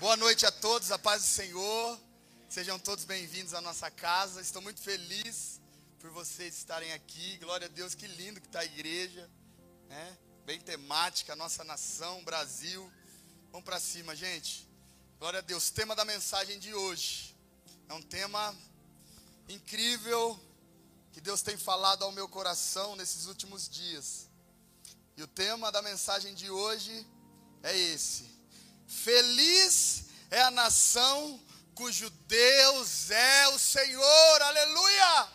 Boa noite a todos, a paz do Senhor. Sejam todos bem-vindos à nossa casa. Estou muito feliz por vocês estarem aqui. Glória a Deus, que lindo que está a igreja, né? Bem temática, nossa nação, Brasil. Vamos para cima, gente. Glória a Deus. O tema da mensagem de hoje é um tema incrível que Deus tem falado ao meu coração nesses últimos dias. E o tema da mensagem de hoje é esse: Feliz é a nação cujo Deus é o Senhor, aleluia!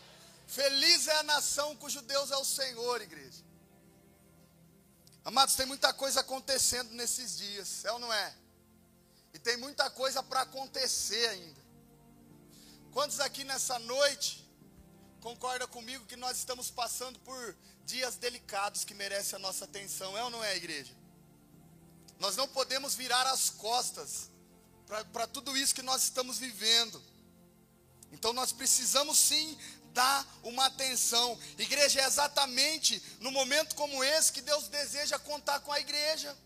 Feliz é a nação cujo Deus é o Senhor, igreja. Amados, tem muita coisa acontecendo nesses dias, é ou não é? E tem muita coisa para acontecer ainda. Quantos aqui nessa noite concordam comigo que nós estamos passando por dias delicados que merecem a nossa atenção, é ou não é, igreja? Nós não podemos virar as costas para tudo isso que nós estamos vivendo. Então nós precisamos sim dar uma atenção. Igreja, é exatamente no momento como esse que Deus deseja contar com a igreja.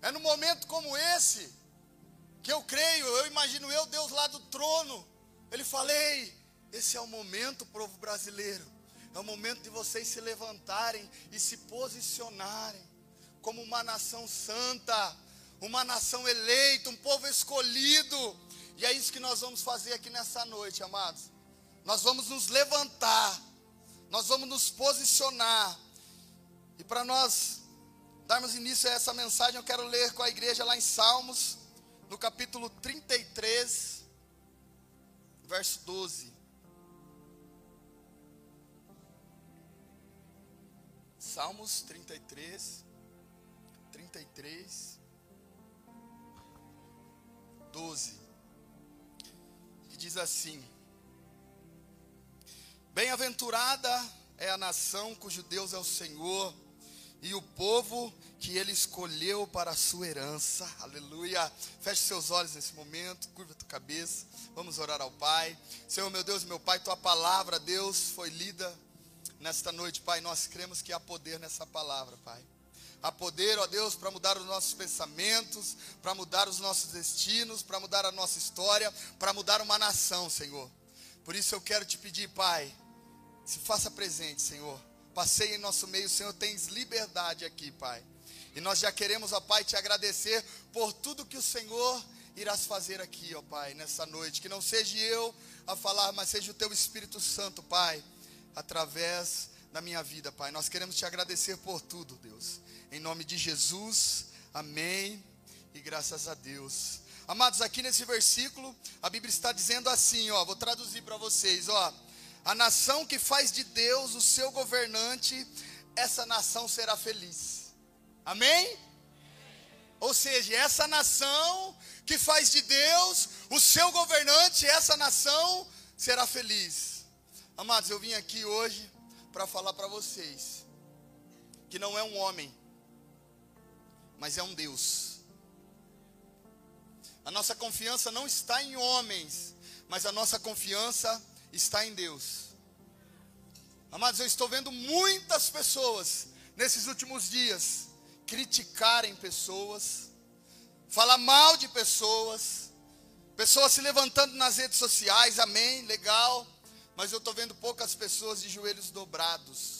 É no momento como esse que eu creio, eu imagino eu, Deus lá do trono. Ele falei, esse é o momento, povo brasileiro. É o momento de vocês se levantarem e se posicionarem como uma nação santa, uma nação eleita, um povo escolhido. E é isso que nós vamos fazer aqui nessa noite, amados. Nós vamos nos levantar, nós vamos nos posicionar. E para nós darmos início a essa mensagem, eu quero ler com a igreja lá em Salmos, no capítulo 33, verso 12. Salmos 33, 33, 12, que diz assim: Bem-aventurada é a nação cujo Deus é o Senhor, e o povo que ele escolheu para a sua herança. Aleluia. Feche seus olhos nesse momento, curva tua cabeça. Vamos orar ao Pai. Senhor, meu Deus, meu Pai, tua palavra, Deus, foi lida nesta noite, Pai. Nós cremos que há poder nessa palavra, Pai. Há poder, ó Deus, para mudar os nossos pensamentos, para mudar os nossos destinos, para mudar a nossa história, para mudar uma nação, Senhor. Por isso eu quero te pedir, Pai, se faça presente, Senhor. Passei em nosso meio, Senhor, tens liberdade aqui, Pai. E nós já queremos, ó Pai, te agradecer por tudo que o Senhor irás fazer aqui, ó Pai, nessa noite. Que não seja eu a falar, mas seja o teu Espírito Santo, Pai, através da minha vida, Pai. Nós queremos te agradecer por tudo, Deus. Em nome de Jesus, amém. E graças a Deus. Amados, aqui nesse versículo, a Bíblia está dizendo assim, ó, vou traduzir para vocês, ó. A nação que faz de Deus o seu governante, essa nação será feliz. Amém? Ou seja, essa nação que faz de Deus o seu governante, essa nação será feliz. Amados, eu vim aqui hoje para falar para vocês que não é um homem mas é um Deus. A nossa confiança não está em homens, mas a nossa confiança está em Deus. Amados, eu estou vendo muitas pessoas nesses últimos dias criticarem pessoas, falar mal de pessoas, pessoas se levantando nas redes sociais, amém, legal, mas eu estou vendo poucas pessoas de joelhos dobrados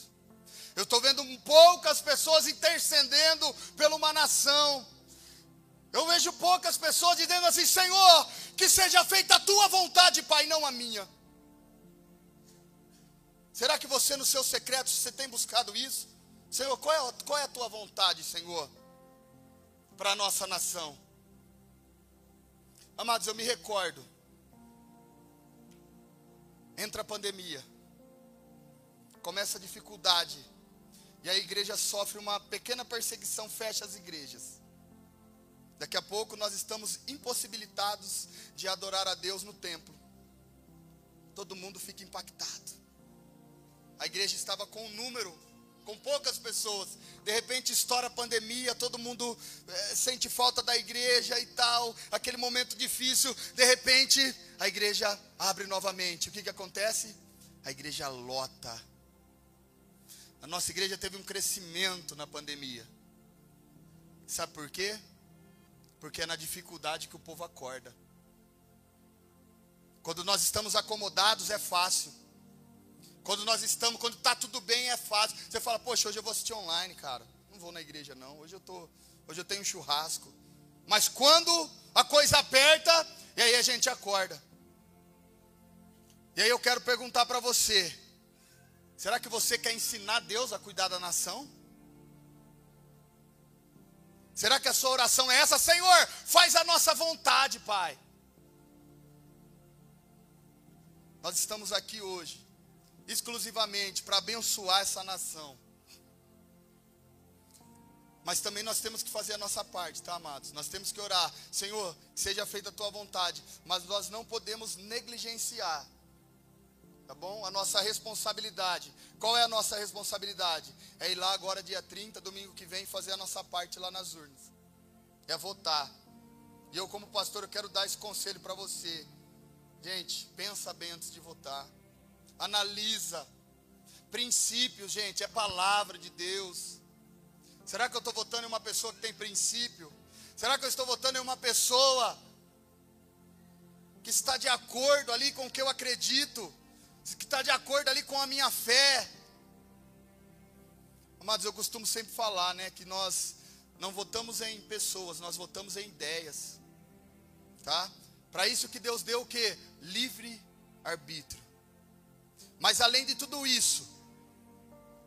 eu estou vendo poucas pessoas intercedendo por uma nação. Eu vejo poucas pessoas dizendo assim: Senhor, que seja feita a tua vontade, Pai, não a minha. Será que você, no seu secreto, você tem buscado isso? Senhor, qual é, qual é a tua vontade, Senhor, para a nossa nação? Amados, eu me recordo. Entra a pandemia, começa a dificuldade e a igreja sofre uma pequena perseguição, fecha as igrejas. Daqui a pouco nós estamos impossibilitados de adorar a Deus no templo. Todo mundo fica impactado. A igreja estava com um número, com poucas pessoas. De repente estoura a pandemia, todo mundo é, sente falta da igreja e tal. Aquele momento difícil, de repente a igreja abre novamente. O que, que acontece? A igreja lota a nossa igreja teve um crescimento na pandemia. Sabe por quê? Porque é na dificuldade que o povo acorda. Quando nós estamos acomodados é fácil. Quando nós estamos, quando está tudo bem é fácil. Você fala, poxa, hoje eu vou assistir online, cara. Não vou na igreja não. Hoje eu tô, hoje eu tenho um churrasco. Mas quando a coisa aperta, e aí a gente acorda. E aí eu quero perguntar para você: será que você quer ensinar Deus a cuidar da nação? Será que a sua oração é essa? Senhor, faz a nossa vontade, Pai. Nós estamos aqui hoje, exclusivamente para abençoar essa nação. Mas também nós temos que fazer a nossa parte, tá, amados? Nós temos que orar, Senhor, seja feita a tua vontade, mas nós não podemos negligenciar Tá bom? A nossa responsabilidade. Qual é a nossa responsabilidade? É ir lá agora, dia 30, domingo que vem, fazer a nossa parte lá nas urnas. É votar. E eu, como pastor, eu quero dar esse conselho para você. Gente, pensa bem antes de votar. Analisa. Princípio, gente, é palavra de Deus. Será que eu estou votando em uma pessoa que tem princípio? Será que eu estou votando em uma pessoa que está de acordo ali com o que eu acredito? Que está de acordo ali com a minha fé. Amados, eu costumo sempre falar, né, que nós não votamos em pessoas, nós votamos em ideias. Tá? Para isso que Deus deu o que? Livre arbítrio. Mas além de tudo isso,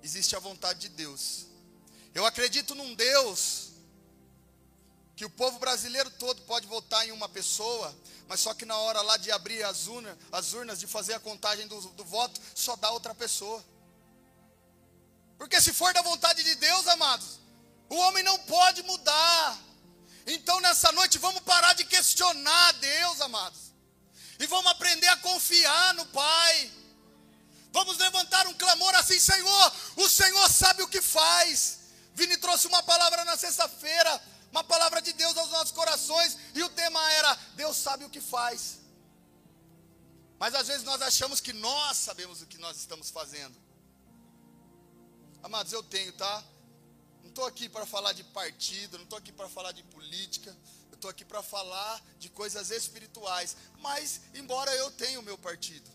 existe a vontade de Deus. Eu acredito num Deus que o povo brasileiro todo pode votar em uma pessoa, mas só que na hora lá de abrir as urnas, as urnas de fazer a contagem do, do voto, só dá outra pessoa. Porque se for da vontade de Deus, amados, o homem não pode mudar. Então nessa noite vamos parar de questionar Deus, amados. E vamos aprender a confiar no Pai. Vamos levantar um clamor assim, Senhor, o Senhor sabe o que faz. Vini trouxe uma palavra na sexta-feira uma palavra de Deus aos nossos corações, e o tema era: Deus sabe o que faz. Mas às vezes nós achamos que nós sabemos o que nós estamos fazendo. Amados, eu tenho, tá? Não estou aqui para falar de partido, não estou aqui para falar de política, eu estou aqui para falar de coisas espirituais. Mas, embora eu tenha o meu partido,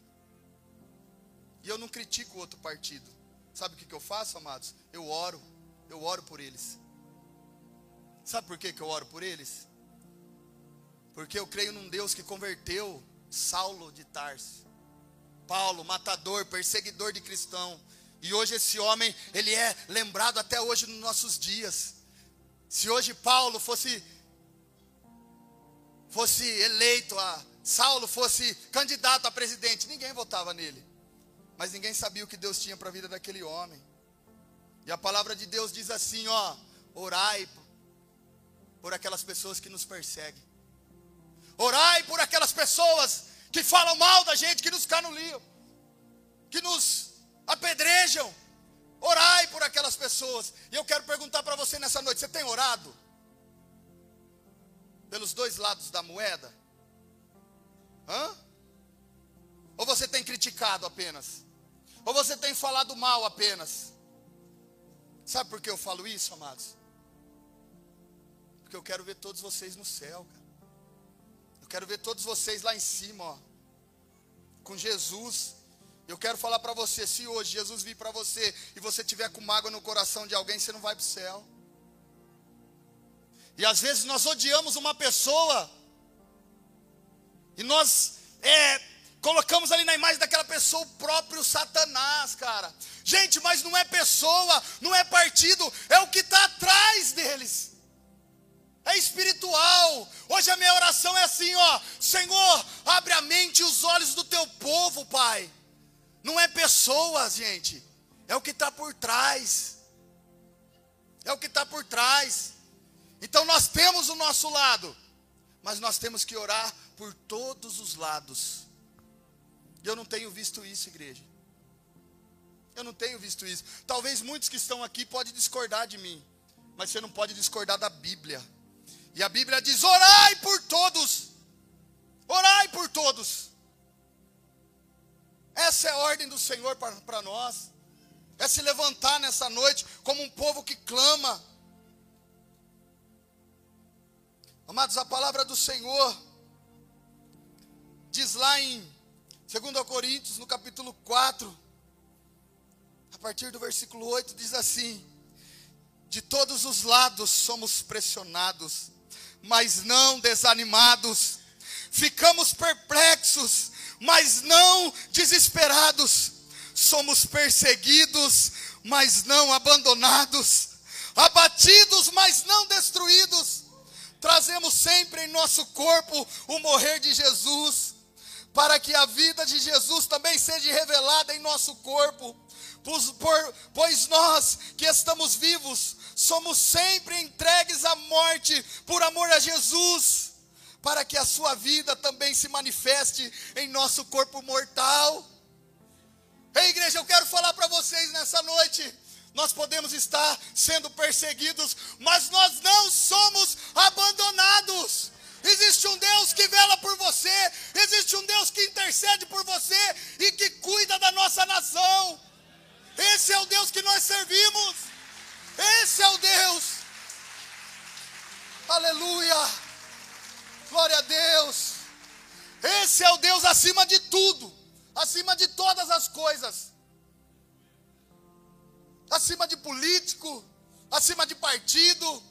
e eu não critico o outro partido, sabe o que, que eu faço, amados? Eu oro, eu oro por eles. Sabe por que, que eu oro por eles? Porque eu creio num Deus que converteu Saulo de Tarso. Paulo, matador, perseguidor de cristão. E hoje esse homem, ele é lembrado até hoje nos nossos dias. Se hoje Paulo fosse fosse eleito a Saulo fosse candidato a presidente, ninguém votava nele. Mas ninguém sabia o que Deus tinha para a vida daquele homem. E a palavra de Deus diz assim, ó: Orai por aquelas pessoas que nos perseguem. Orai por aquelas pessoas que falam mal da gente, que nos canuliam, que nos apedrejam. Orai por aquelas pessoas. E eu quero perguntar para você nessa noite: você tem orado? Pelos dois lados da moeda? Hã? Ou você tem criticado apenas? Ou você tem falado mal apenas? Sabe por que eu falo isso, amados? Porque eu quero ver todos vocês no céu, cara. Eu quero ver todos vocês lá em cima, ó. Com Jesus. Eu quero falar para você, se hoje Jesus vir para você e você tiver com mágoa no coração de alguém, você não vai para o céu. E às vezes nós odiamos uma pessoa e nós é, colocamos ali na imagem daquela pessoa o próprio Satanás, cara. Gente, mas não é pessoa, não é partido, é o que está atrás deles é espiritual. Hoje a minha oração é assim, ó, Senhor, abre a mente e os olhos do teu povo, Pai. Não é pessoas, gente, é o que está por trás. É o que está por trás. Então nós temos o nosso lado, mas nós temos que orar por todos os lados. E eu não tenho visto isso, igreja. Eu não tenho visto isso. Talvez muitos que estão aqui podem discordar de mim, mas você não pode discordar da Bíblia. E a Bíblia diz: orai por todos. Orai por todos. Essa é a ordem do Senhor para nós. É se levantar nessa noite como um povo que clama. Amados, a palavra do Senhor diz lá em 2 Coríntios, no capítulo 4, a partir do versículo 8, diz assim: De todos os lados somos pressionados, mas não desanimados, ficamos perplexos, mas não desesperados, somos perseguidos, mas não abandonados, abatidos, mas não destruídos. Trazemos sempre em nosso corpo o morrer de Jesus, para que a vida de Jesus também seja revelada em nosso corpo. Pois, nós que estamos vivos, somos sempre entregues à morte por amor a Jesus, para que a sua vida também se manifeste em nosso corpo mortal. Ei, igreja, eu quero falar para vocês nessa noite. Nós podemos estar sendo perseguidos, mas nós não somos abandonados. Existe um Deus que vela por você, existe um Deus que intercede por você e que cuida da nossa nação. Esse é o Deus que nós servimos. Esse é o Deus. Aleluia. Glória a Deus. Esse é o Deus acima de tudo acima de todas as coisas, acima de político, acima de partido,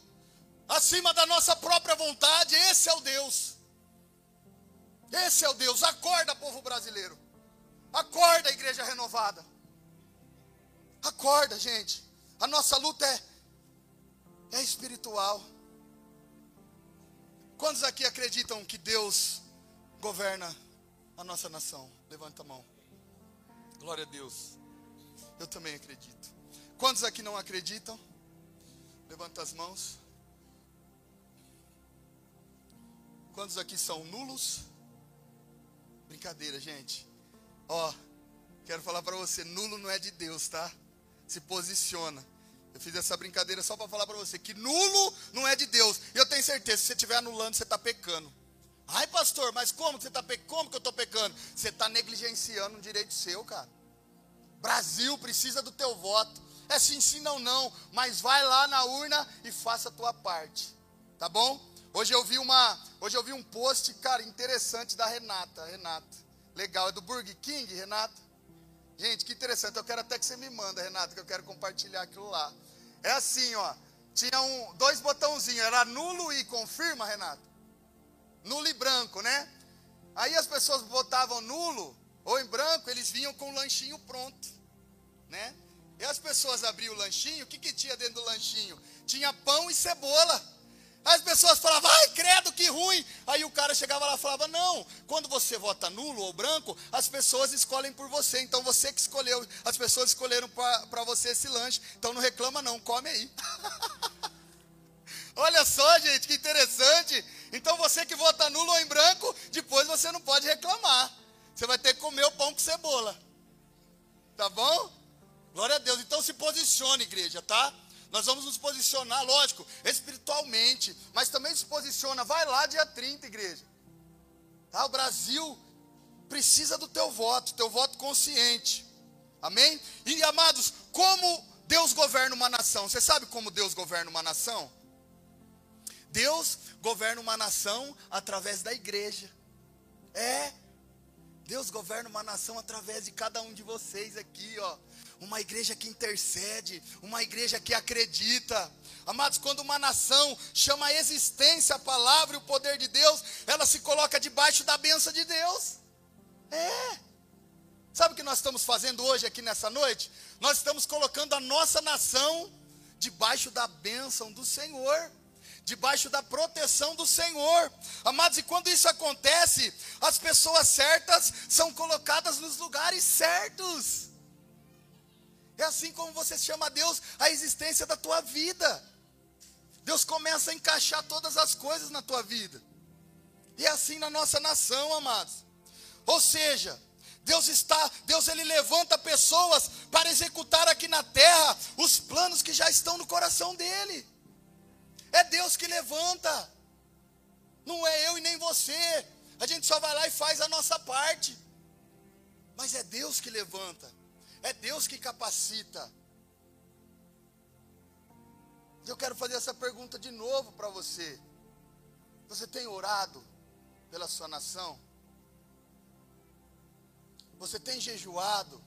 acima da nossa própria vontade. Esse é o Deus. Esse é o Deus. Acorda, povo brasileiro. Acorda, igreja renovada. Acorda, gente. A nossa luta é, é espiritual. Quantos aqui acreditam que Deus governa a nossa nação? Levanta a mão. Glória a Deus. Eu também acredito. Quantos aqui não acreditam? Levanta as mãos. Quantos aqui são nulos? Brincadeira, gente. Ó, quero falar para você, nulo não é de Deus, tá? Se posiciona. Eu fiz essa brincadeira só para falar para você que nulo não é de Deus. E eu tenho certeza, se você estiver anulando, você está pecando. Ai, pastor, mas como que você está Como que eu estou pecando? Você está negligenciando um direito seu, cara. Brasil precisa do teu voto. É sim, sim, não, não. Mas vai lá na urna e faça a tua parte. Tá bom? Hoje eu vi uma, hoje eu vi um post, cara, interessante da Renata. Renata, legal, é do Burger King, Renata. Gente, que interessante. Eu quero até que você me manda, Renata, que eu quero compartilhar aquilo lá. É assim, ó. Tinha um, dois botãozinhos, era nulo e confirma, Renata nulo e branco, né? Aí as pessoas botavam nulo ou em branco, eles vinham com o lanchinho pronto, né? E as pessoas abriam o lanchinho, o que, que tinha dentro do lanchinho? Tinha pão e cebola. As pessoas falavam, ai, credo, que ruim. Aí o cara chegava lá e falava, não, quando você vota nulo ou branco, as pessoas escolhem por você. Então você que escolheu, as pessoas escolheram para você esse lanche. Então não reclama não, come aí. Olha só, gente, que interessante. Então você que vota nulo ou em branco, depois você não pode reclamar. Você vai ter que comer o pão com cebola. Tá bom? Glória a Deus. Então se posicione, igreja, tá? Nós vamos nos posicionar, lógico, espiritualmente, mas também se posiciona. Vai lá dia 30, igreja. Tá? O Brasil precisa do teu voto, teu voto consciente. Amém? E amados, como Deus governa uma nação? Você sabe como Deus governa uma nação? Deus governa uma nação através da igreja. É. Deus governa uma nação através de cada um de vocês aqui, ó. Uma igreja que intercede, uma igreja que acredita. Amados, quando uma nação chama a existência a palavra e o poder de Deus, ela se coloca debaixo da benção de Deus. É. Sabe o que nós estamos fazendo hoje aqui nessa noite? Nós estamos colocando a nossa nação debaixo da bênção do Senhor debaixo da proteção do Senhor. Amados, e quando isso acontece, as pessoas certas são colocadas nos lugares certos. É assim como você chama Deus a existência da tua vida. Deus começa a encaixar todas as coisas na tua vida. E é assim na nossa nação, amados. Ou seja, Deus está, Deus ele levanta pessoas para executar aqui na terra os planos que já estão no coração dele. É Deus que levanta. Não é eu e nem você. A gente só vai lá e faz a nossa parte. Mas é Deus que levanta. É Deus que capacita. Eu quero fazer essa pergunta de novo para você. Você tem orado pela sua nação? Você tem jejuado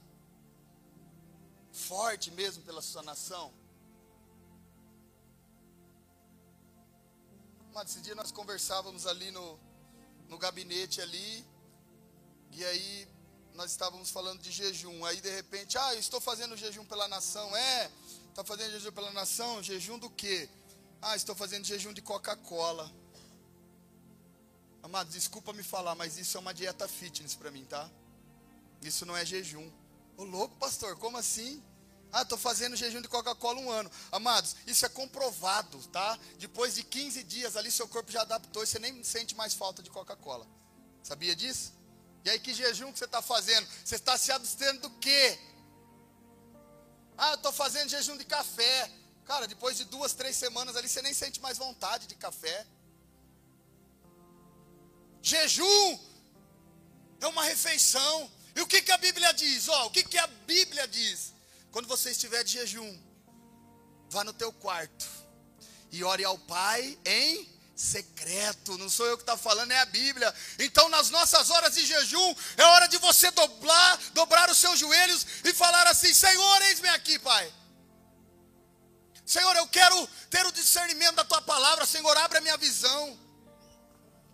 forte mesmo pela sua nação? Mas esse dia nós conversávamos ali no, no gabinete ali, e aí nós estávamos falando de jejum. Aí de repente, ah, eu estou fazendo jejum pela nação. É, está fazendo jejum pela nação? Jejum do quê? Ah, estou fazendo jejum de Coca-Cola. Amado, desculpa me falar, mas isso é uma dieta fitness para mim, tá? Isso não é jejum. Ô louco, pastor, como assim? Ah, estou fazendo jejum de Coca-Cola um ano. Amados, isso é comprovado, tá? Depois de 15 dias ali, seu corpo já adaptou e você nem sente mais falta de Coca-Cola. Sabia disso? E aí, que jejum que você está fazendo? Você está se abstendo do quê? Ah, eu estou fazendo jejum de café. Cara, depois de duas, três semanas ali, você nem sente mais vontade de café. Jejum é uma refeição. E o que, que a Bíblia diz? Ó, o que, que a Bíblia diz? Quando você estiver de jejum, vá no teu quarto e ore ao Pai em secreto. Não sou eu que está falando, é a Bíblia. Então, nas nossas horas de jejum, é hora de você dobrar, dobrar os seus joelhos e falar assim: Senhor, eis-me aqui, Pai. Senhor, eu quero ter o discernimento da tua palavra. Senhor, abre a minha visão.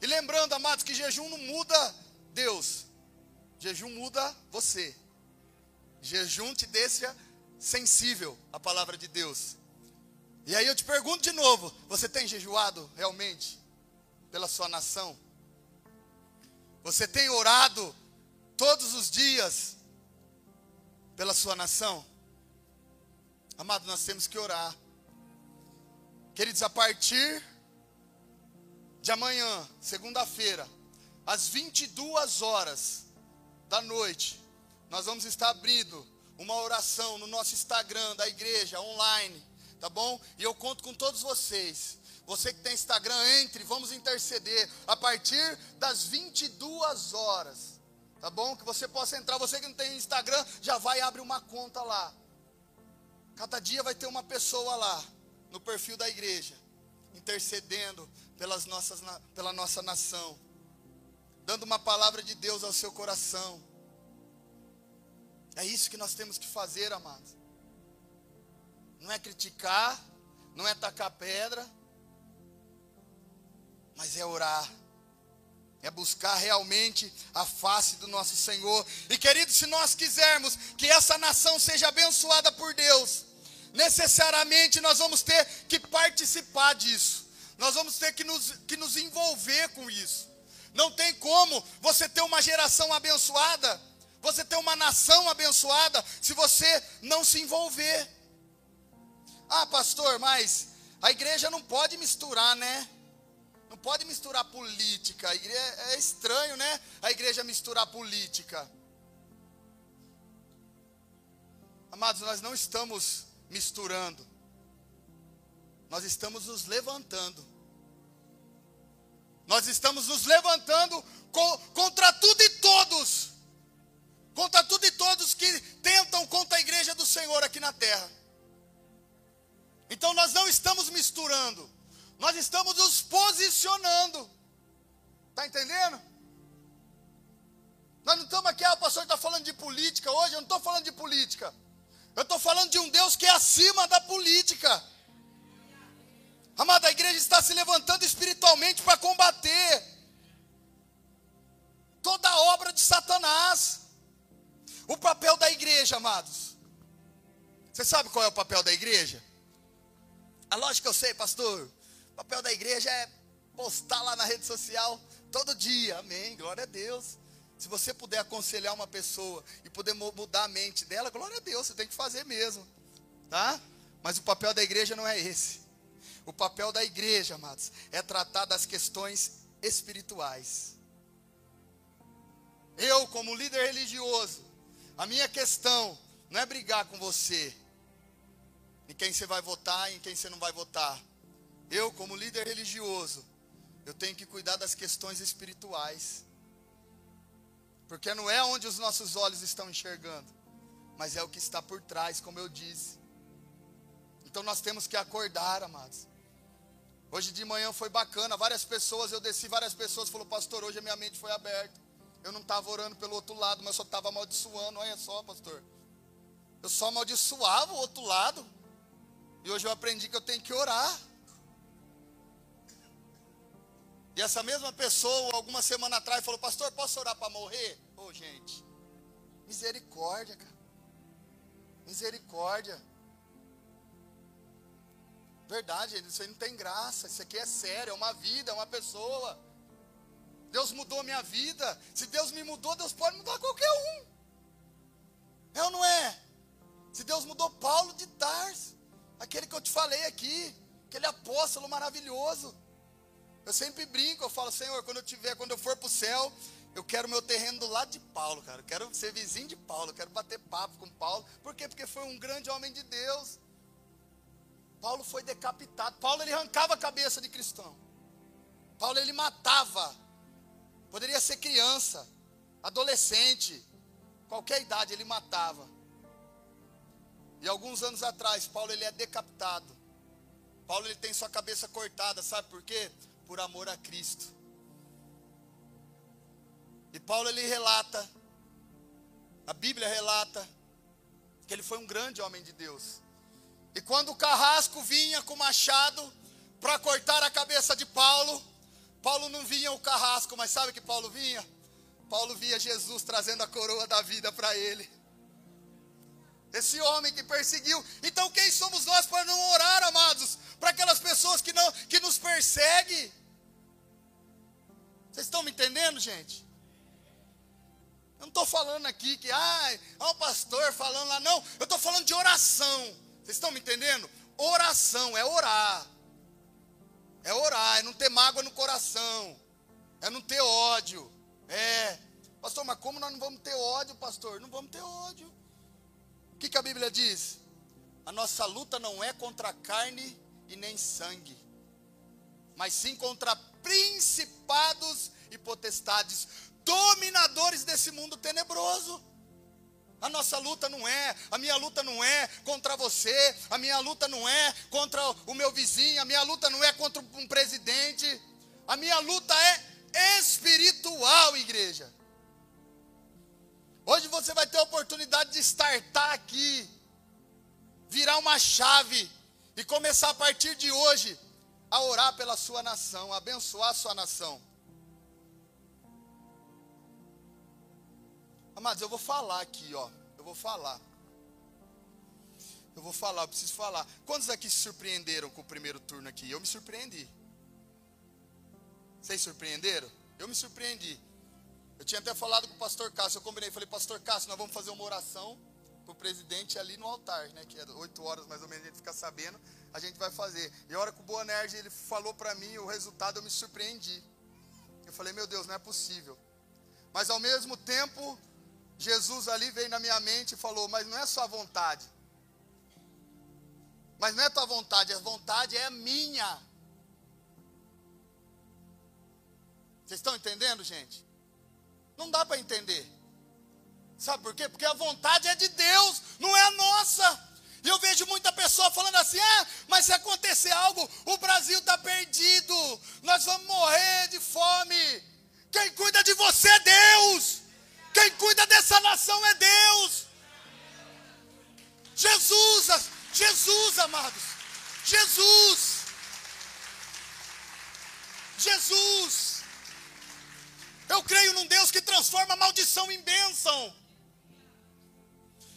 E lembrando, amados, que jejum não muda Deus, jejum muda você. Jejum te deixa sensível à palavra de Deus. E aí eu te pergunto de novo: você tem jejuado realmente pela sua nação? Você tem orado todos os dias pela sua nação? Amado, nós temos que orar. Queridos, a partir de amanhã, segunda-feira, às 22 horas da noite, nós vamos estar abrindo uma oração no nosso Instagram da igreja online tá bom? E eu conto com todos vocês. Você que tem Instagram, entre, vamos interceder a partir das 22 horas. Tá bom? Que você possa entrar. Você que não tem Instagram, já vai abrir uma conta lá. Cada dia vai ter uma pessoa lá no perfil da igreja, intercedendo pelas nossas, pela nossa nação, dando uma palavra de Deus ao seu coração. É isso que nós temos que fazer, amados não é criticar, não é tacar pedra, mas é orar, é buscar realmente a face do nosso Senhor. E querido, se nós quisermos que essa nação seja abençoada por Deus, necessariamente nós vamos ter que participar disso, nós vamos ter que nos, que nos envolver com isso. Não tem como você ter uma geração abençoada, você ter uma nação abençoada, se você não se envolver. Ah, pastor, mas a igreja não pode misturar, né? Não pode misturar política. Igreja, é estranho, né? A igreja misturar política. Amados, nós não estamos misturando. Nós estamos nos levantando. Nós estamos nos levantando co contra tudo e todos. Contra tudo e todos que tentam contra a igreja do Senhor aqui na terra. Então nós não estamos misturando, nós estamos nos posicionando. Está entendendo? Nós não estamos aqui, ah, o pastor está falando de política hoje, eu não estou falando de política. Eu estou falando de um Deus que é acima da política. Amada, a igreja está se levantando espiritualmente para combater toda a obra de Satanás. O papel da igreja, amados. Você sabe qual é o papel da igreja? A lógica eu sei, pastor. O papel da igreja é postar lá na rede social todo dia. Amém. Glória a Deus. Se você puder aconselhar uma pessoa e poder mudar a mente dela, glória a Deus, você tem que fazer mesmo. Tá? Mas o papel da igreja não é esse. O papel da igreja, amados, é tratar das questões espirituais. Eu, como líder religioso, a minha questão não é brigar com você, em quem você vai votar e em quem você não vai votar. Eu, como líder religioso, eu tenho que cuidar das questões espirituais. Porque não é onde os nossos olhos estão enxergando, mas é o que está por trás, como eu disse. Então nós temos que acordar, amados. Hoje de manhã foi bacana, várias pessoas, eu desci, várias pessoas falou, pastor, hoje a minha mente foi aberta. Eu não estava orando pelo outro lado, mas só estava amaldiçoando, olha só, pastor. Eu só amaldiçoava o outro lado. E hoje eu aprendi que eu tenho que orar. E essa mesma pessoa, alguma semana atrás, falou: Pastor, posso orar para morrer? Ô, oh, gente, misericórdia, cara. Misericórdia. Verdade, isso aí não tem graça. Isso aqui é sério, é uma vida, é uma pessoa. Deus mudou minha vida. Se Deus me mudou, Deus pode mudar qualquer um. É ou não é? Se Deus mudou Paulo de Tars, aquele que eu te falei aqui, aquele apóstolo maravilhoso. Eu sempre brinco, eu falo, Senhor, quando eu tiver, quando eu for para o céu, eu quero meu terreno do lado de Paulo, cara. Eu quero ser vizinho de Paulo, eu quero bater papo com Paulo. Por quê? Porque foi um grande homem de Deus. Paulo foi decapitado. Paulo ele arrancava a cabeça de cristão. Paulo ele matava. Poderia ser criança, adolescente, qualquer idade ele matava. E alguns anos atrás, Paulo ele é decapitado. Paulo ele tem sua cabeça cortada, sabe por quê? por amor a Cristo. E Paulo ele relata, a Bíblia relata, que ele foi um grande homem de Deus. E quando o carrasco vinha com o machado para cortar a cabeça de Paulo, Paulo não vinha o carrasco, mas sabe que Paulo vinha? Paulo via Jesus trazendo a coroa da vida para ele. Esse homem que perseguiu. Então quem somos nós para não orar, amados, para aquelas pessoas que não que nos perseguem? Vocês estão me entendendo, gente? Eu não estou falando aqui que, ai, há um pastor falando lá, não. Eu estou falando de oração. Vocês estão me entendendo? Oração é orar. É orar, é não ter mágoa no coração. É não ter ódio. É. Pastor, mas como nós não vamos ter ódio, pastor? Não vamos ter ódio. O que, que a Bíblia diz? A nossa luta não é contra carne e nem sangue, mas sim contra principados e potestades, dominadores desse mundo tenebroso. A nossa luta não é, a minha luta não é contra você, a minha luta não é contra o meu vizinho, a minha luta não é contra um presidente, a minha luta é espiritual, igreja. Hoje você vai ter a oportunidade de startar aqui, virar uma chave e começar a partir de hoje a orar pela sua nação, a abençoar a sua nação. Amados, eu vou falar aqui, ó. Eu vou falar. Eu vou falar, eu preciso falar. Quantos aqui se surpreenderam com o primeiro turno aqui? Eu me surpreendi. Vocês surpreenderam? Eu me surpreendi. Eu tinha até falado com o pastor Cássio, eu combinei, falei, pastor Cássio, nós vamos fazer uma oração para o presidente ali no altar, né? Que é oito horas mais ou menos, a gente fica sabendo, a gente vai fazer. E a hora que o Boanerge ele falou para mim o resultado, eu me surpreendi. Eu falei, meu Deus, não é possível. Mas ao mesmo tempo, Jesus ali veio na minha mente e falou, mas não é sua vontade. Mas não é tua vontade, a vontade é minha. Vocês estão entendendo, gente? Não dá para entender. Sabe por quê? Porque a vontade é de Deus, não é a nossa. E eu vejo muita pessoa falando assim: ah, mas se acontecer algo, o Brasil está perdido, nós vamos morrer de fome. Quem cuida de você é Deus, quem cuida dessa nação é Deus. Jesus, Jesus, amados, Jesus, Jesus. Eu creio num Deus que transforma maldição em bênção.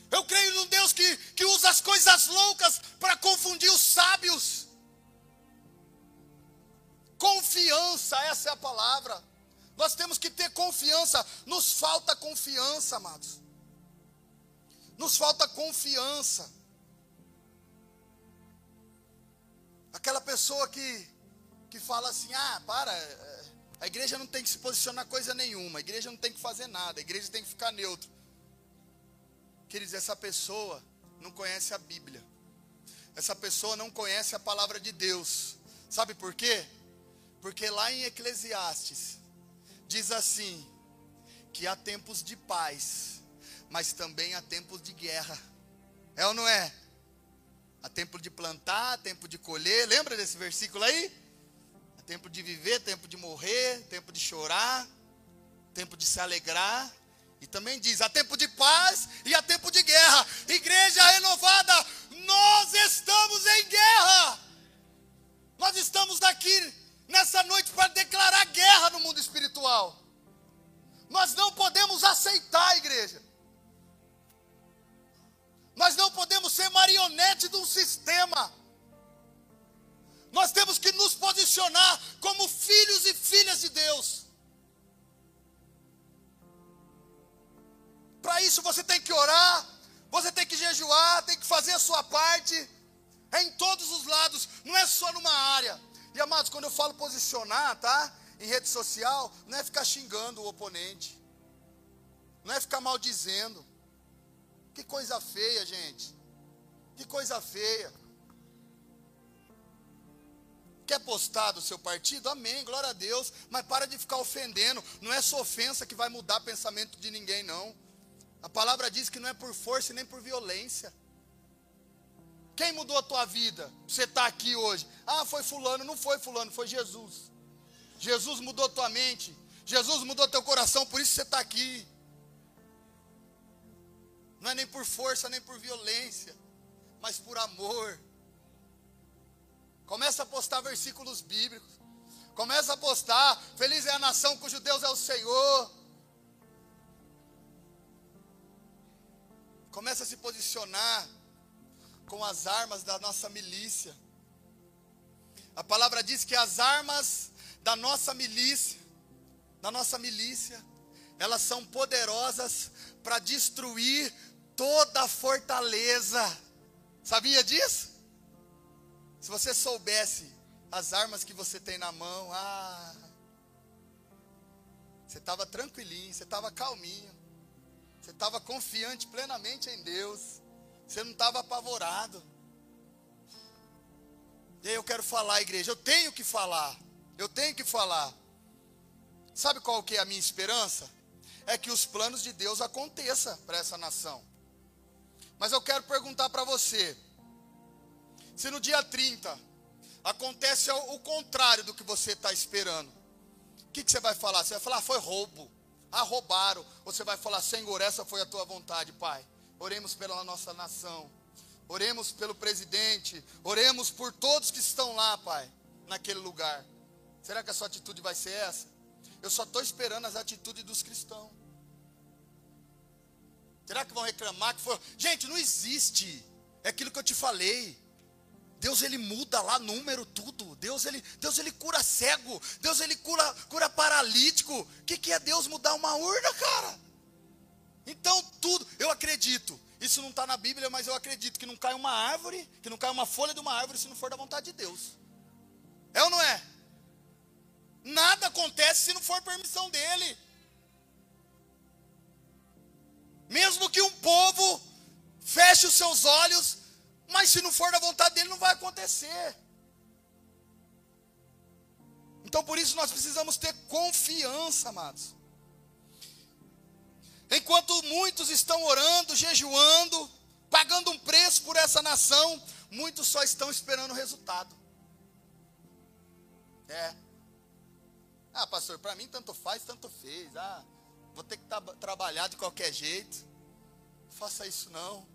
Eu creio num Deus que, que usa as coisas loucas para confundir os sábios. Confiança, essa é a palavra. Nós temos que ter confiança. Nos falta confiança, amados. Nos falta confiança. Aquela pessoa que, que fala assim: ah, para, é, a igreja não tem que se posicionar coisa nenhuma, a igreja não tem que fazer nada, a igreja tem que ficar neutro. Queridos, essa pessoa não conhece a Bíblia. Essa pessoa não conhece a palavra de Deus. Sabe por quê? Porque lá em Eclesiastes diz assim: que há tempos de paz, mas também há tempos de guerra. É ou não é? Há tempo de plantar, tempo de colher. Lembra desse versículo aí? Tempo de viver, tempo de morrer, tempo de chorar, tempo de se alegrar. E também diz: há tempo de paz e há tempo de guerra. Igreja renovada, nós estamos em guerra. Nós estamos daqui nessa noite para declarar guerra no mundo espiritual. Nós não podemos aceitar, igreja. Nós não podemos ser marionete de um sistema. Nós temos que nos posicionar como filhos e filhas de Deus. Para isso você tem que orar, você tem que jejuar, tem que fazer a sua parte. É em todos os lados, não é só numa área. E amados, quando eu falo posicionar, tá? Em rede social, não é ficar xingando o oponente. Não é ficar maldizendo. Que coisa feia, gente. Que coisa feia. Quer postar do seu partido? Amém, glória a Deus. Mas para de ficar ofendendo. Não é sua ofensa que vai mudar o pensamento de ninguém, não. A palavra diz que não é por força e nem por violência. Quem mudou a tua vida? Você está aqui hoje. Ah, foi fulano. Não foi fulano, foi Jesus. Jesus mudou tua mente. Jesus mudou teu coração, por isso você está aqui. Não é nem por força, nem por violência, mas por amor. Começa a postar versículos bíblicos. Começa a postar. Feliz é a nação cujo Deus é o Senhor. Começa a se posicionar com as armas da nossa milícia. A palavra diz que as armas da nossa milícia, da nossa milícia, elas são poderosas para destruir toda a fortaleza. Sabia disso? Se você soubesse as armas que você tem na mão, ah, você estava tranquilinho, você estava calminho, você estava confiante plenamente em Deus. Você não estava apavorado. E aí eu quero falar, igreja, eu tenho que falar. Eu tenho que falar. Sabe qual que é a minha esperança? É que os planos de Deus aconteçam para essa nação. Mas eu quero perguntar para você: se no dia 30 acontece o contrário do que você está esperando, o que, que, você vai falar? Você vai falar, ah, foi roubo, ah, roubaram. Ou você vai falar, Senhor, essa foi a tua vontade, Pai. Oremos pela nossa nação. Oremos pelo presidente. Oremos por todos que estão lá, Pai, naquele lugar. Será que a sua atitude vai ser essa? Eu só estou esperando as atitudes dos cristãos. Será que vão reclamar que foi? Gente, não existe. É aquilo que eu te falei. Deus ele muda lá número tudo. Deus ele, Deus ele cura cego. Deus ele cura, cura paralítico. O que, que é Deus mudar uma urna, cara? Então, tudo, eu acredito. Isso não está na Bíblia, mas eu acredito que não cai uma árvore, que não cai uma folha de uma árvore se não for da vontade de Deus. É ou não é? Nada acontece se não for permissão dele. Mesmo que um povo feche os seus olhos, mas se não for da vontade dele, não vai acontecer. Então por isso nós precisamos ter confiança, amados. Enquanto muitos estão orando, jejuando, pagando um preço por essa nação, muitos só estão esperando o resultado. É. Ah, pastor, para mim tanto faz, tanto fez. Ah, vou ter que trabalhar de qualquer jeito. Não faça isso não.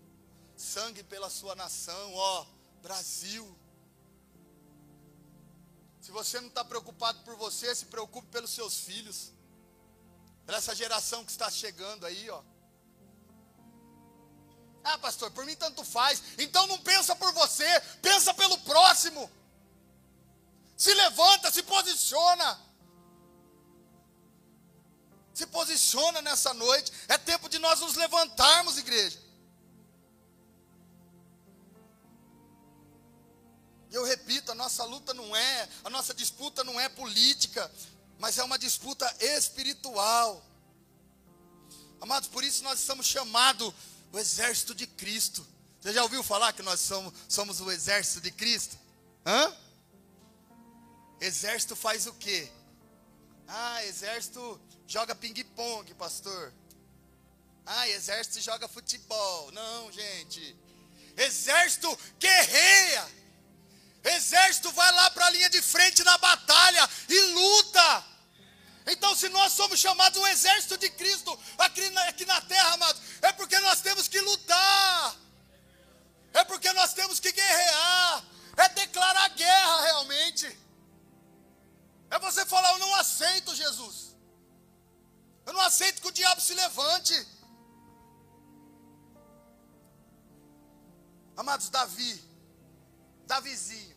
Sangue pela sua nação, ó, Brasil. Se você não está preocupado por você, se preocupe pelos seus filhos para essa geração que está chegando aí, ó. Ah, pastor, por mim tanto faz. Então não pensa por você, pensa pelo próximo. Se levanta, se posiciona. Se posiciona nessa noite. É tempo de nós nos levantarmos, igreja. Eu repito, a nossa luta não é, a nossa disputa não é política, mas é uma disputa espiritual. Amados, por isso nós estamos chamados o exército de Cristo. Você já ouviu falar que nós somos, somos o exército de Cristo? Hã? Exército faz o quê? Ah, exército joga ping-pong, pastor. Ah, exército joga futebol. Não, gente. Exército guerreia. Exército vai lá para a linha de frente na batalha e luta. Então, se nós somos chamados o exército de Cristo aqui na, aqui na terra, amados, é porque nós temos que lutar, é porque nós temos que guerrear, é declarar guerra realmente, é você falar: Eu não aceito Jesus, eu não aceito que o diabo se levante. Amados, Davi, Davizinho,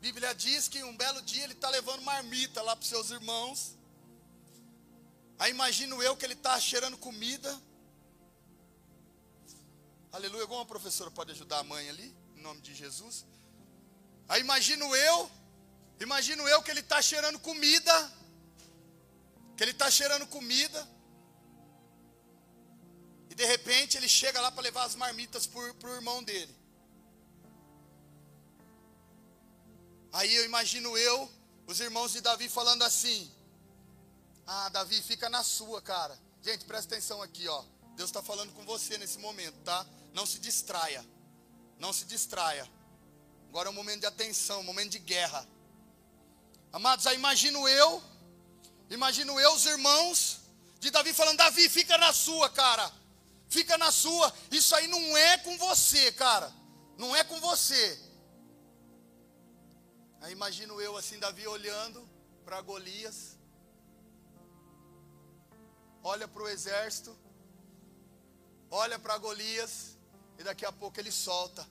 Bíblia diz que um belo dia ele está levando marmita lá para os seus irmãos. Aí imagino eu que ele está cheirando comida. Aleluia. Alguma professora pode ajudar a mãe ali, em nome de Jesus. Aí imagino eu, imagino eu que ele está cheirando comida. Que ele está cheirando comida. E de repente ele chega lá para levar as marmitas para o irmão dele. Aí eu imagino eu, os irmãos de Davi falando assim: Ah, Davi, fica na sua, cara. Gente, presta atenção aqui, ó. Deus está falando com você nesse momento, tá? Não se distraia. Não se distraia. Agora é um momento de atenção, um momento de guerra. Amados, aí imagino eu, imagino eu, os irmãos de Davi falando: Davi, fica na sua, cara. Fica na sua. Isso aí não é com você, cara. Não é com você. Aí imagino eu assim, Davi olhando para Golias, olha para o exército, olha para Golias, e daqui a pouco ele solta.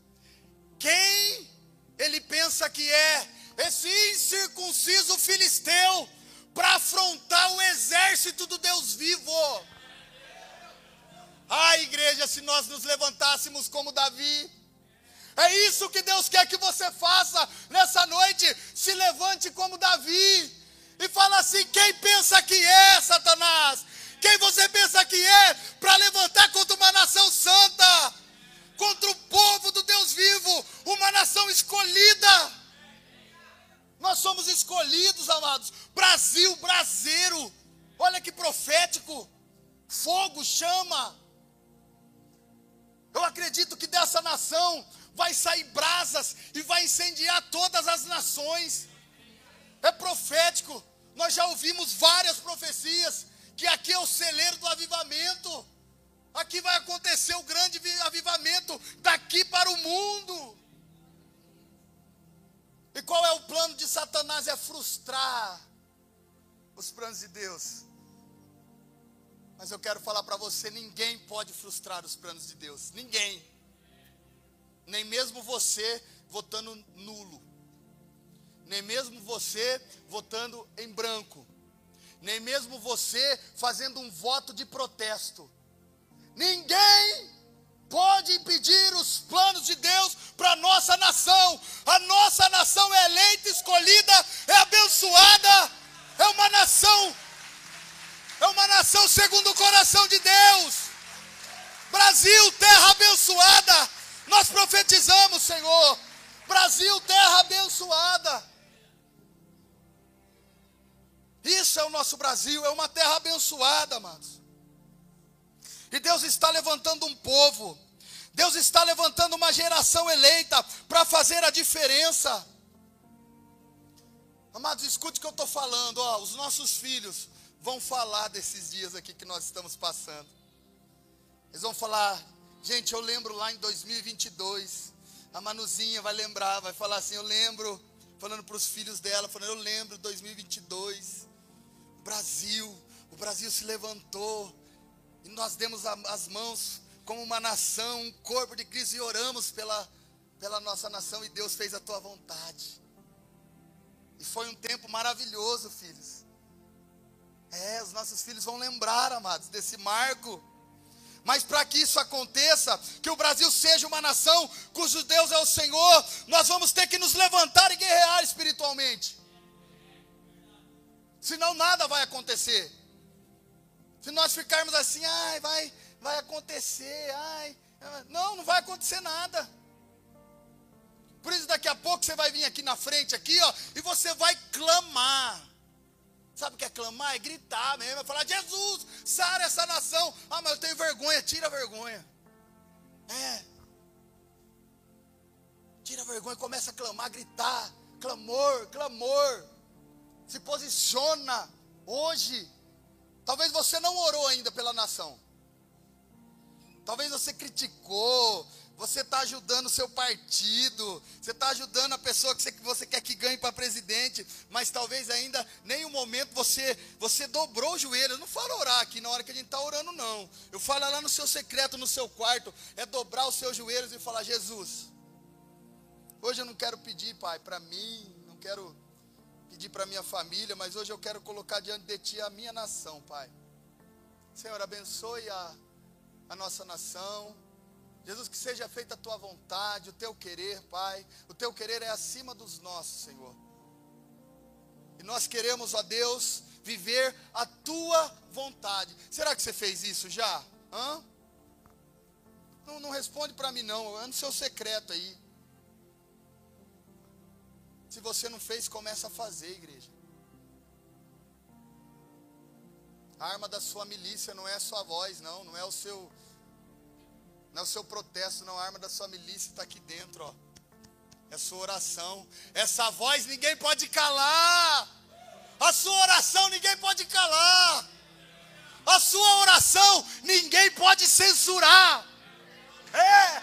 Quem ele pensa que é esse incircunciso filisteu para afrontar o exército do Deus vivo? Ah, igreja, se nós nos levantássemos como Davi, é isso que Deus quer que você faça nessa noite. Se levante como Davi e fala assim: quem pensa que é Satanás? Quem você pensa que é para levantar contra uma nação santa? Contra o povo do Deus vivo, uma nação escolhida. Nós somos escolhidos, amados. Brasil, braseiro. Olha que profético. Fogo chama. Eu acredito que dessa nação vai sair brasas e vai incendiar todas as nações. É profético. Nós já ouvimos várias profecias que aqui é o celeiro do avivamento. Aqui vai acontecer o grande avivamento daqui para o mundo. E qual é o plano de Satanás? É frustrar os planos de Deus. Mas eu quero falar para você: ninguém pode frustrar os planos de Deus. Ninguém nem mesmo você votando nulo, nem mesmo você votando em branco, nem mesmo você fazendo um voto de protesto. Ninguém pode impedir os planos de Deus para a nossa nação. A nossa nação é eleita, escolhida, é abençoada, é uma nação, é uma nação segundo o coração de Deus. Brasil, terra abençoada, nós profetizamos, Senhor. Brasil, terra abençoada. Isso é o nosso Brasil, é uma terra abençoada, amados. E Deus está levantando um povo. Deus está levantando uma geração eleita para fazer a diferença. Amados, escute o que eu estou falando. Ó, os nossos filhos vão falar desses dias aqui que nós estamos passando. Eles vão falar Gente, eu lembro lá em 2022, a Manuzinha vai lembrar, vai falar assim: eu lembro, falando para os filhos dela, falando, eu lembro 2022, o Brasil, o Brasil se levantou, e nós demos as mãos como uma nação, um corpo de Cristo, e oramos pela, pela nossa nação, e Deus fez a tua vontade. E foi um tempo maravilhoso, filhos. É, os nossos filhos vão lembrar, amados, desse marco. Mas para que isso aconteça, que o Brasil seja uma nação cujo Deus é o Senhor, nós vamos ter que nos levantar e guerrear espiritualmente. Senão nada vai acontecer. Se nós ficarmos assim, ai, vai, vai acontecer, ai, não, não vai acontecer nada. Por isso daqui a pouco você vai vir aqui na frente aqui, ó, e você vai clamar. Sabe o que é clamar? É gritar mesmo, é falar, Jesus, sara essa nação. Ah, mas eu tenho vergonha, tira a vergonha. É. Tira a vergonha, começa a clamar, gritar. Clamor, clamor. Se posiciona hoje. Talvez você não orou ainda pela nação. Talvez você criticou, você está ajudando o seu partido, você está ajudando a pessoa que você, que você quer que ganhe para presidente, mas talvez ainda nem um momento você você dobrou o joelho. Eu não falo orar aqui na hora que a gente está orando, não. Eu falo lá no seu secreto, no seu quarto, é dobrar os seus joelhos e falar: Jesus, hoje eu não quero pedir, Pai, para mim, não quero pedir para minha família, mas hoje eu quero colocar diante de Ti a minha nação, Pai. Senhor, abençoe a a nossa nação. Jesus, que seja feita a tua vontade, o teu querer, Pai. O teu querer é acima dos nossos, Senhor. E nós queremos, ó Deus, viver a tua vontade. Será que você fez isso já? Hã? Não, não responde para mim, não. É no seu secreto aí. Se você não fez, começa a fazer, igreja. A arma da sua milícia não é a sua voz, não, não é o seu não é o seu protesto, não, a arma da sua milícia está aqui dentro, ó. É a sua oração. Essa voz ninguém pode calar. A sua oração ninguém pode calar. A sua oração ninguém pode censurar. É,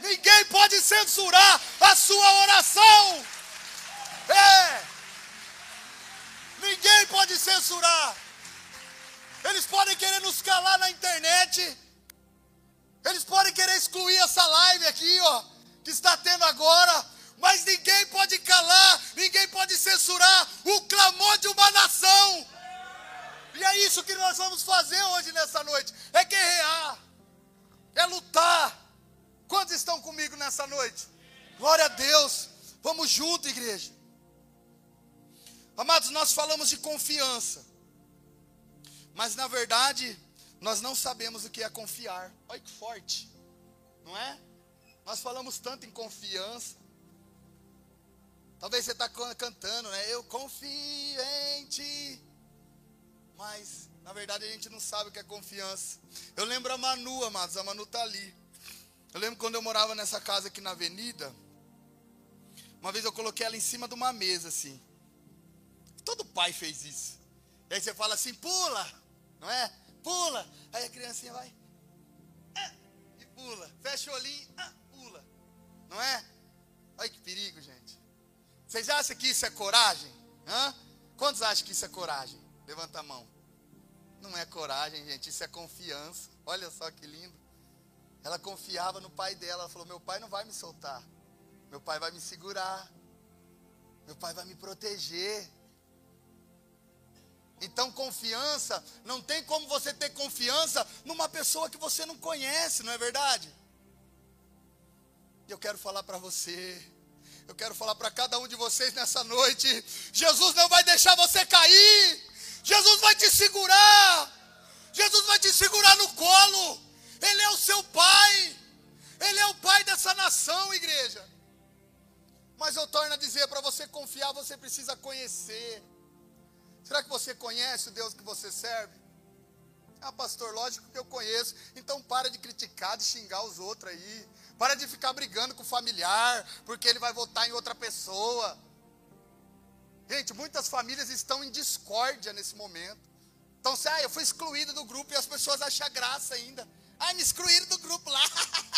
ninguém pode censurar a sua oração. É, ninguém pode censurar. Eles podem querer nos calar na internet. Eles podem querer excluir essa live aqui, ó, que está tendo agora. Mas ninguém pode calar, ninguém pode censurar o clamor de uma nação. E é isso que nós vamos fazer hoje nessa noite: é guerrear, é lutar. Quantos estão comigo nessa noite? Glória a Deus. Vamos junto, igreja. Amados, nós falamos de confiança. Mas na verdade, nós não sabemos o que é confiar. Olha que forte, não é? Nós falamos tanto em confiança. Talvez você está cantando, né? Eu confio em ti. Mas, na verdade, a gente não sabe o que é confiança. Eu lembro a Manu, amados, a Manu está ali. Eu lembro quando eu morava nessa casa aqui na avenida. Uma vez eu coloquei ela em cima de uma mesa, assim. Todo pai fez isso. E aí você fala assim: pula não é? Pula. Aí a criancinha vai. Ah, e pula. Fecha o olhinho. Ah, pula. Não é? Olha que perigo, gente. Vocês acham que isso é coragem? Hã? Quantos acham que isso é coragem? Levanta a mão. Não é coragem, gente. Isso é confiança. Olha só que lindo. Ela confiava no pai dela. Ela falou: Meu pai não vai me soltar. Meu pai vai me segurar. Meu pai vai me proteger. Então, confiança, não tem como você ter confiança numa pessoa que você não conhece, não é verdade? Eu quero falar para você, eu quero falar para cada um de vocês nessa noite: Jesus não vai deixar você cair, Jesus vai te segurar, Jesus vai te segurar no colo, Ele é o seu Pai, Ele é o Pai dessa nação, igreja. Mas eu torno a dizer: para você confiar, você precisa conhecer. Será que você conhece o Deus que você serve? Ah, pastor, lógico que eu conheço. Então para de criticar, de xingar os outros aí. Para de ficar brigando com o familiar, porque ele vai votar em outra pessoa. Gente, muitas famílias estão em discórdia nesse momento. Então, se ah, eu fui excluído do grupo e as pessoas acham graça ainda. Ah, me excluíram do grupo lá.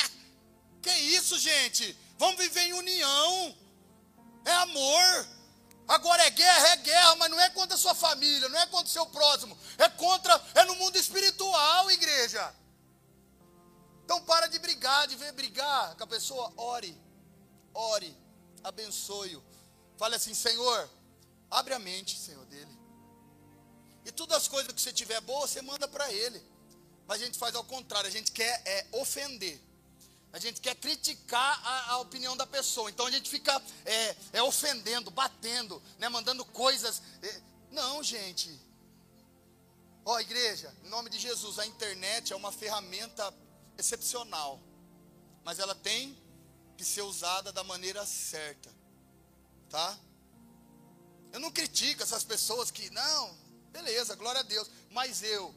que isso, gente? Vamos viver em união. É amor. Agora é guerra, é guerra, mas não é contra a sua família, não é contra o seu próximo, é contra, é no mundo espiritual, igreja. Então para de brigar, de ver brigar com a pessoa, ore, ore, abençoe-o. Fale assim, Senhor, abre a mente, Senhor, dele. E todas as coisas que você tiver boa, você manda para ele. Mas a gente faz ao contrário, a gente quer é, ofender. A gente quer criticar a, a, opinião da pessoa. Então a gente fica é, é ofendendo, batendo, né, mandando coisas. É, não, gente. Ó, oh, igreja, em nome de Jesus, a internet é uma ferramenta excepcional. Mas ela tem que ser usada da maneira certa. Tá? Eu não critico essas pessoas que, não, beleza, glória a Deus. Mas eu,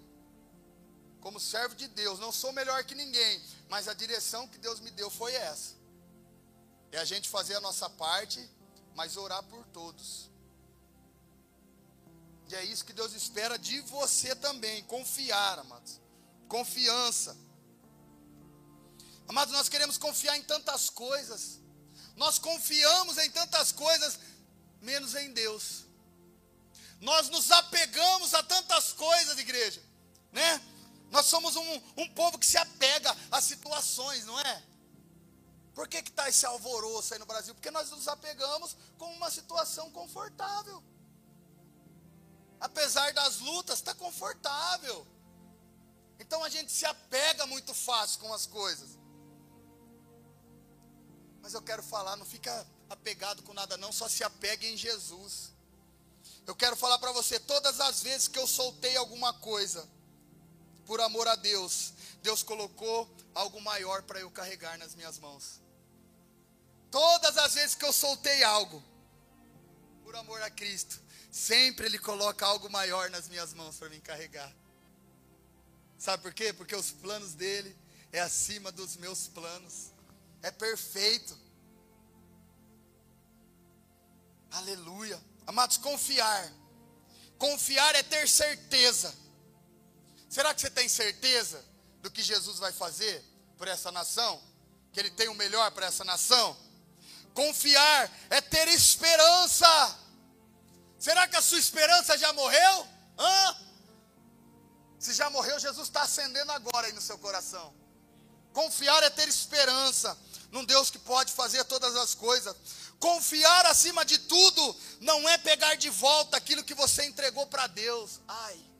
como servo de Deus, não sou melhor que ninguém, mas a direção que Deus me deu foi essa. é a gente fazer a nossa parte, mas orar por todos. E é isso que Deus espera de você também, confiar, amados. Confiança. Amados, nós queremos confiar em tantas coisas. Nós confiamos em tantas coisas, menos em Deus. Nós nos apegamos a tantas coisas, igreja, né? Nós somos um, um povo que se apega a situações, não é? Por que está esse alvoroço aí no Brasil? Porque nós nos apegamos com uma situação confortável. Apesar das lutas, está confortável. Então a gente se apega muito fácil com as coisas. Mas eu quero falar, não fica apegado com nada não, só se apegue em Jesus. Eu quero falar para você, todas as vezes que eu soltei alguma coisa, por amor a Deus, Deus colocou algo maior para eu carregar nas minhas mãos. Todas as vezes que eu soltei algo, por amor a Cristo, sempre Ele coloca algo maior nas minhas mãos para me carregar. Sabe por quê? Porque os planos dele é acima dos meus planos. É perfeito. Aleluia. Amados, confiar. Confiar é ter certeza. Será que você tem certeza do que Jesus vai fazer por essa nação? Que Ele tem o melhor para essa nação? Confiar é ter esperança. Será que a sua esperança já morreu? Hã? Se já morreu, Jesus está acendendo agora aí no seu coração. Confiar é ter esperança num Deus que pode fazer todas as coisas. Confiar acima de tudo não é pegar de volta aquilo que você entregou para Deus. Ai.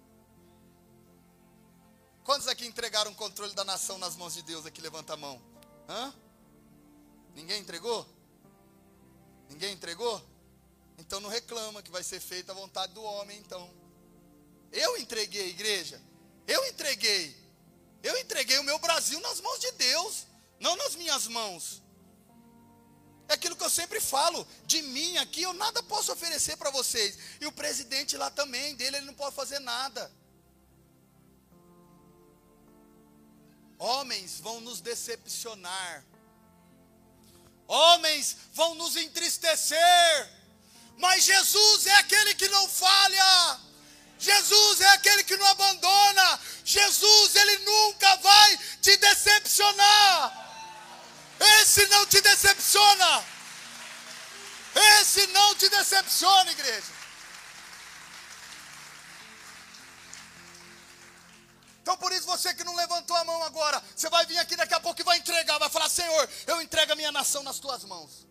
Quantos aqui entregaram o controle da nação nas mãos de Deus? Aqui levanta a mão. Hã? Ninguém entregou? Ninguém entregou? Então não reclama que vai ser feita a vontade do homem, então. Eu entreguei, igreja. Eu entreguei. Eu entreguei o meu Brasil nas mãos de Deus, não nas minhas mãos. É aquilo que eu sempre falo, de mim aqui eu nada posso oferecer para vocês. E o presidente lá também, dele ele não pode fazer nada. Homens vão nos decepcionar. Homens vão nos entristecer. Mas Jesus é aquele que não falha. Jesus é aquele que não abandona. Jesus, ele nunca vai te decepcionar. Esse não te decepciona. Esse não te decepciona, igreja. Então por isso você que não levantou a mão agora, você vai vir aqui daqui a pouco e vai entregar, vai falar: Senhor, eu entrego a minha nação nas tuas mãos.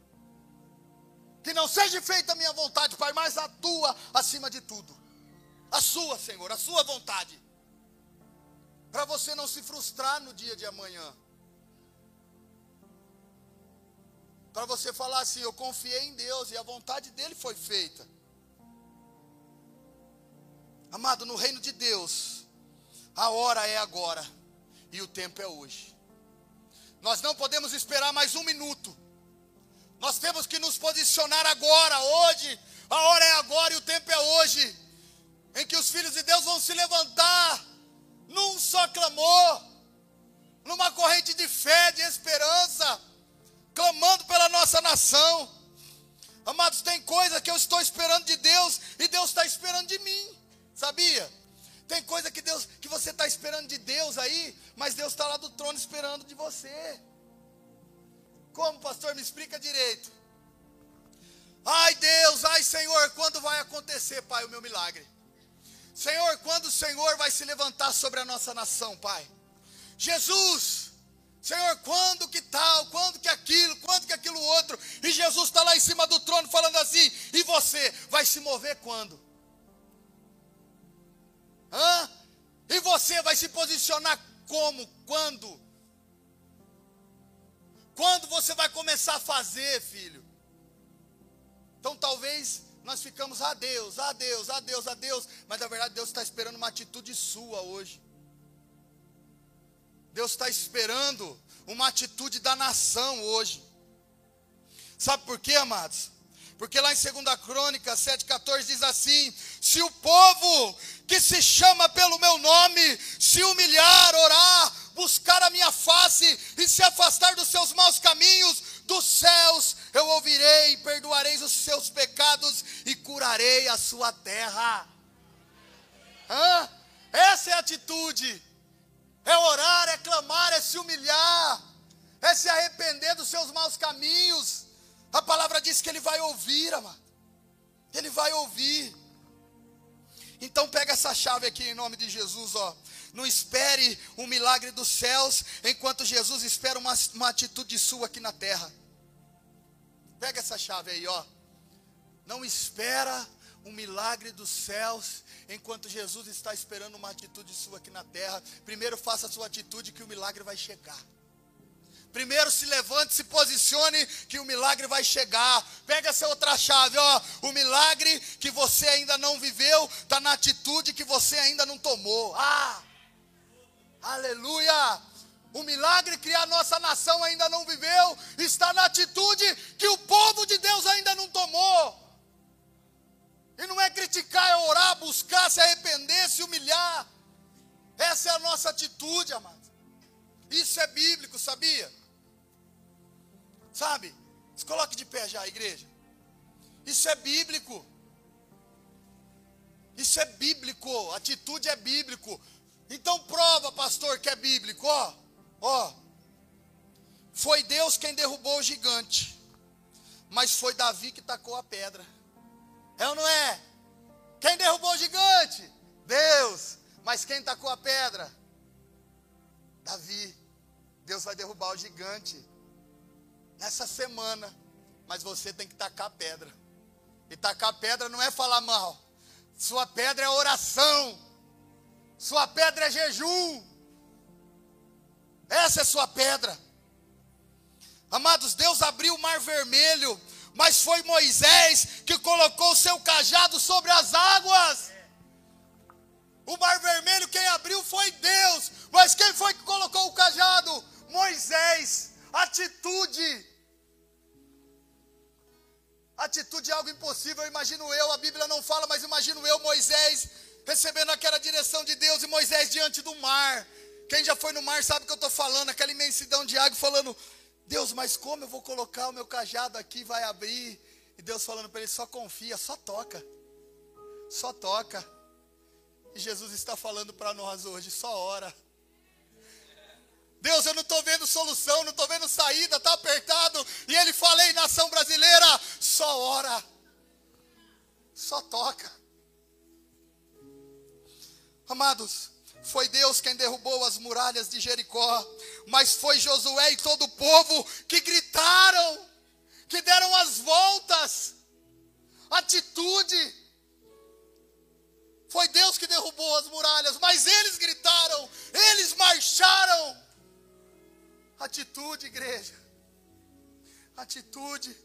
Que não seja feita a minha vontade, Pai, mas a tua acima de tudo. A sua, Senhor, a sua vontade. Para você não se frustrar no dia de amanhã. Para você falar assim: Eu confiei em Deus e a vontade dele foi feita. Amado, no reino de Deus, a hora é agora e o tempo é hoje. Nós não podemos esperar mais um minuto. Nós temos que nos posicionar agora, hoje. A hora é agora e o tempo é hoje. Em que os filhos de Deus vão se levantar num só clamor, numa corrente de fé, de esperança, clamando pela nossa nação. Amados, tem coisa que eu estou esperando de Deus e Deus está esperando de mim, sabia? Tem coisa que Deus, que você está esperando de Deus aí, mas Deus está lá do trono esperando de você. Como, pastor? Me explica direito. Ai Deus, ai Senhor, quando vai acontecer, Pai, o meu milagre? Senhor, quando o Senhor vai se levantar sobre a nossa nação, Pai? Jesus, Senhor, quando que tal, quando que aquilo, quando que aquilo outro? E Jesus está lá em cima do trono falando assim, e você vai se mover quando? Hã? E você vai se posicionar como? Quando? Quando você vai começar a fazer, filho? Então talvez nós ficamos a Deus, a Deus, a Deus, a Deus, mas na verdade Deus está esperando uma atitude sua hoje. Deus está esperando uma atitude da nação hoje. Sabe por quê, amados? Porque lá em 2 Crônica 7,14 diz assim: Se o povo que se chama pelo meu nome se humilhar, orar, buscar a minha face e se afastar dos seus maus caminhos, dos céus eu ouvirei, perdoarei os seus pecados e curarei a sua terra. Hã? Essa é a atitude. É orar, é clamar, é se humilhar, é se arrepender dos seus maus caminhos. A palavra diz que ele vai ouvir, amado. Ele vai ouvir. Então pega essa chave aqui em nome de Jesus, ó. Não espere um milagre dos céus, enquanto Jesus espera uma, uma atitude sua aqui na terra. Pega essa chave aí, ó. Não espera um milagre dos céus, enquanto Jesus está esperando uma atitude sua aqui na terra. Primeiro faça a sua atitude que o milagre vai chegar. Primeiro se levante, se posicione, que o milagre vai chegar. Pega essa outra chave, ó. O milagre que você ainda não viveu, está na atitude que você ainda não tomou. Ah! Aleluia! O milagre que a nossa nação ainda não viveu, está na atitude que o povo de Deus ainda não tomou. E não é criticar, é orar, buscar, se arrepender, se humilhar. Essa é a nossa atitude, amado. Isso é bíblico, sabia? Sabe? Se coloque de pé já, igreja. Isso é bíblico. Isso é bíblico. Atitude é bíblico. Então prova, pastor, que é bíblico. Ó, ó. Foi Deus quem derrubou o gigante. Mas foi Davi que tacou a pedra. É ou não é? Quem derrubou o gigante? Deus. Mas quem tacou a pedra? Davi. Deus vai derrubar o gigante nessa semana. Mas você tem que tacar pedra. E tacar pedra não é falar mal. Sua pedra é oração. Sua pedra é jejum. Essa é sua pedra. Amados, Deus abriu o mar vermelho mas foi Moisés que colocou o seu cajado sobre as águas. O mar vermelho quem abriu foi Deus, mas quem foi que colocou o cajado? Moisés. Atitude. Atitude é algo impossível, imagino eu, a Bíblia não fala, mas imagino eu, Moisés, recebendo aquela direção de Deus e Moisés diante do mar. Quem já foi no mar sabe o que eu estou falando, aquela imensidão de água, falando, Deus, mas como eu vou colocar o meu cajado aqui, vai abrir? E Deus falando para ele: só confia, só toca, só toca. E Jesus está falando para nós hoje: só ora. Deus, eu não estou vendo solução, não estou vendo saída, está apertado. E ele fala: Ei, nação brasileira, só ora, só toca. Amados, foi Deus quem derrubou as muralhas de Jericó, mas foi Josué e todo o povo que gritaram, que deram as voltas. Atitude. Foi Deus que derrubou as muralhas, mas eles gritaram, eles marcharam. Atitude, igreja. Atitude.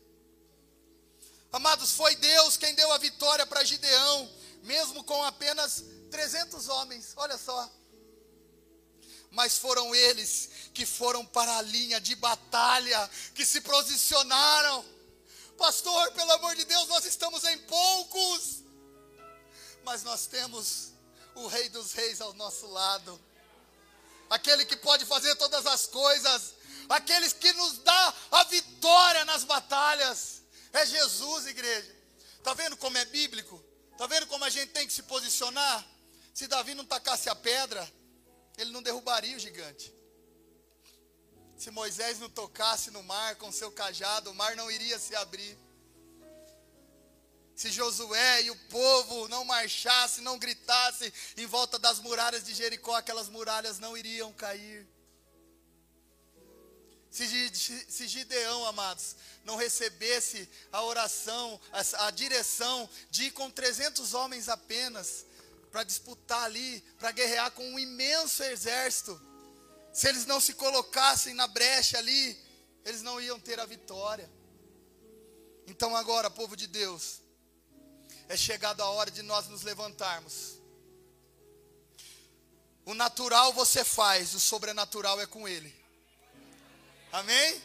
Amados, foi Deus quem deu a vitória para Gideão, mesmo com apenas 300 homens, olha só. Mas foram eles que foram para a linha de batalha, que se posicionaram. Pastor, pelo amor de Deus, nós estamos em poucos, mas nós temos o Rei dos Reis ao nosso lado, aquele que pode fazer todas as coisas, aqueles que nos dá a vitória nas batalhas. É Jesus, igreja. Está vendo como é bíblico? Está vendo como a gente tem que se posicionar? Se Davi não tacasse a pedra, ele não derrubaria o gigante. Se Moisés não tocasse no mar com seu cajado, o mar não iria se abrir. Se Josué e o povo não marchasse, não gritasse em volta das muralhas de Jericó, aquelas muralhas não iriam cair. Se, Gideão, amados, não recebesse a oração, a, a direção de ir com 300 homens apenas, para disputar ali, para guerrear com um imenso exército. Se eles não se colocassem na brecha ali, eles não iam ter a vitória. Então agora, povo de Deus, é chegada a hora de nós nos levantarmos. O natural você faz, o sobrenatural é com Ele. Amém?